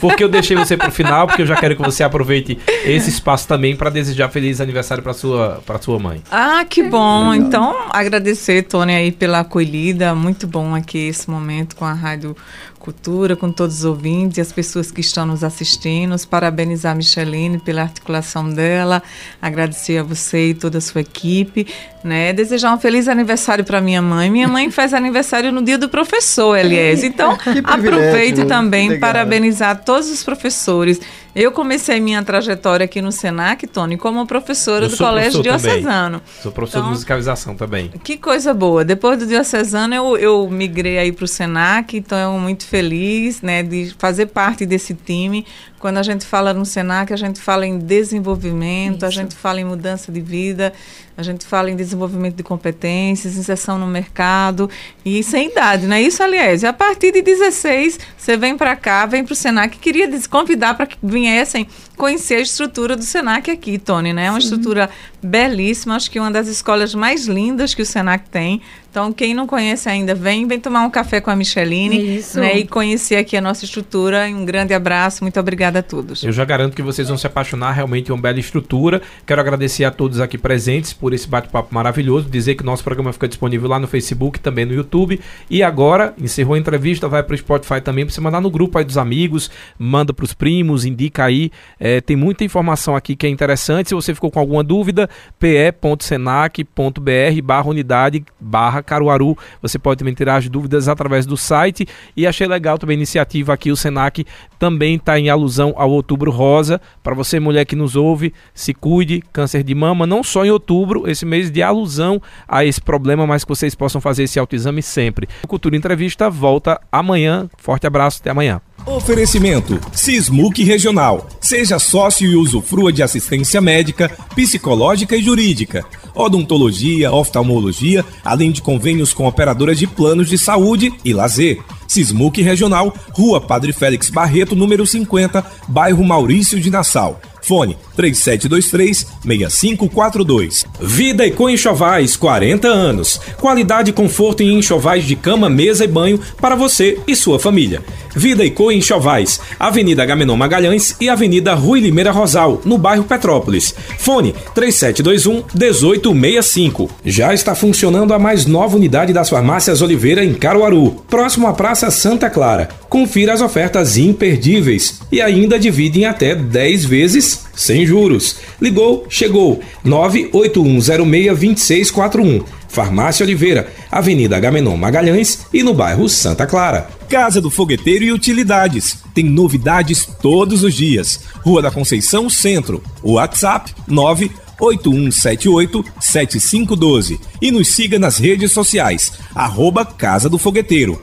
Porque eu deixei você pro final, porque eu já quero que você aproveite esse espaço também para desejar feliz aniversário para sua para sua mãe. Ah, que bom. Então, agradecer, Tony, aí pela acolhida. Muito bom aqui esse momento com a Rádio Cultura, com todos os ouvintes e as pessoas que estão nos assistindo. Parabenizar a Micheline pela articulação dela. Agradecer a você e toda a sua equipe. Né? Desejar um feliz aniversário para minha mãe. Minha mãe faz aniversário no dia do professor, Elias. Então, aproveite também Legal. parabenizar todos os professores. Eu comecei minha trajetória aqui no Senac, Tony, como professora do Colégio professor também. Diocesano. Sou professor Então- de musicalização também. Que coisa boa. Depois do Diocesano, eu, eu migrei aí para o Senac, então eu muito feliz né, de fazer parte desse time. Quando a gente fala no Senac, a gente fala em desenvolvimento, a Isso. gente fala em mudança de vida, a gente fala em desenvolvimento de competências, inserção no mercado e sem idade, não é isso, aliás? E a partir de 16, você vem para cá, vem para o Senac. Queria convidar para que viessem conhecer a estrutura do Senac aqui, Tony, né? É uma estrutura belíssima, acho que uma das escolas mais lindas que o Senac tem. Então, quem não conhece ainda, vem, vem tomar um café com a Micheline Isso. né, e conhecer aqui a nossa estrutura. Um grande abraço, muito obrigada Obrigada a todos. Eu já garanto que vocês vão se apaixonar, realmente é uma bela estrutura. Quero agradecer a todos aqui presentes por esse bate-papo maravilhoso, dizer que nosso programa fica disponível lá no Facebook, também no YouTube. E agora, encerrou a entrevista, vai para o Spotify também, para você mandar no grupo aí dos amigos, manda para os primos, indica aí. É, tem muita informação aqui que é interessante. Se você ficou com alguma dúvida, pe.senac.br barra unidade barra Caruaru. Você pode também tirar as dúvidas através do site. E achei legal também a iniciativa aqui, o Senac também está em alusão ao Outubro Rosa. Para você, mulher que nos ouve, se cuide, câncer de mama, não só em outubro, esse mês de alusão a esse problema, mas que vocês possam fazer esse autoexame sempre. Cultura Entrevista volta amanhã. Forte abraço, até amanhã. Oferecimento: Sismuc Regional. Seja sócio e usufrua de assistência médica, psicológica e jurídica, odontologia, oftalmologia, além de convênios com operadoras de planos de saúde e lazer. Sismuc Regional, Rua Padre Félix Barreto, número 50, bairro Maurício de Nassau. Fone 3723-6542. Vida e Enxovais, 40 anos. Qualidade e conforto em enxovais de cama, mesa e banho para você e sua família. Vida e Co Enxovais, Avenida Gamenon Magalhães e Avenida Rui Limeira Rosal, no bairro Petrópolis. Fone 3721-1865. Já está funcionando a mais nova unidade das farmácias Oliveira em Caruaru, próximo à Praça Santa Clara. Confira as ofertas imperdíveis e ainda divide em até 10 vezes sem juros. Ligou, chegou. 981062641. Farmácia Oliveira, Avenida Agamenon Magalhães e no bairro Santa Clara. Casa do Fogueteiro e Utilidades. Tem novidades todos os dias. Rua da Conceição Centro. WhatsApp 981787512 e nos siga nas redes sociais. Arroba Casa do Fogueteiro.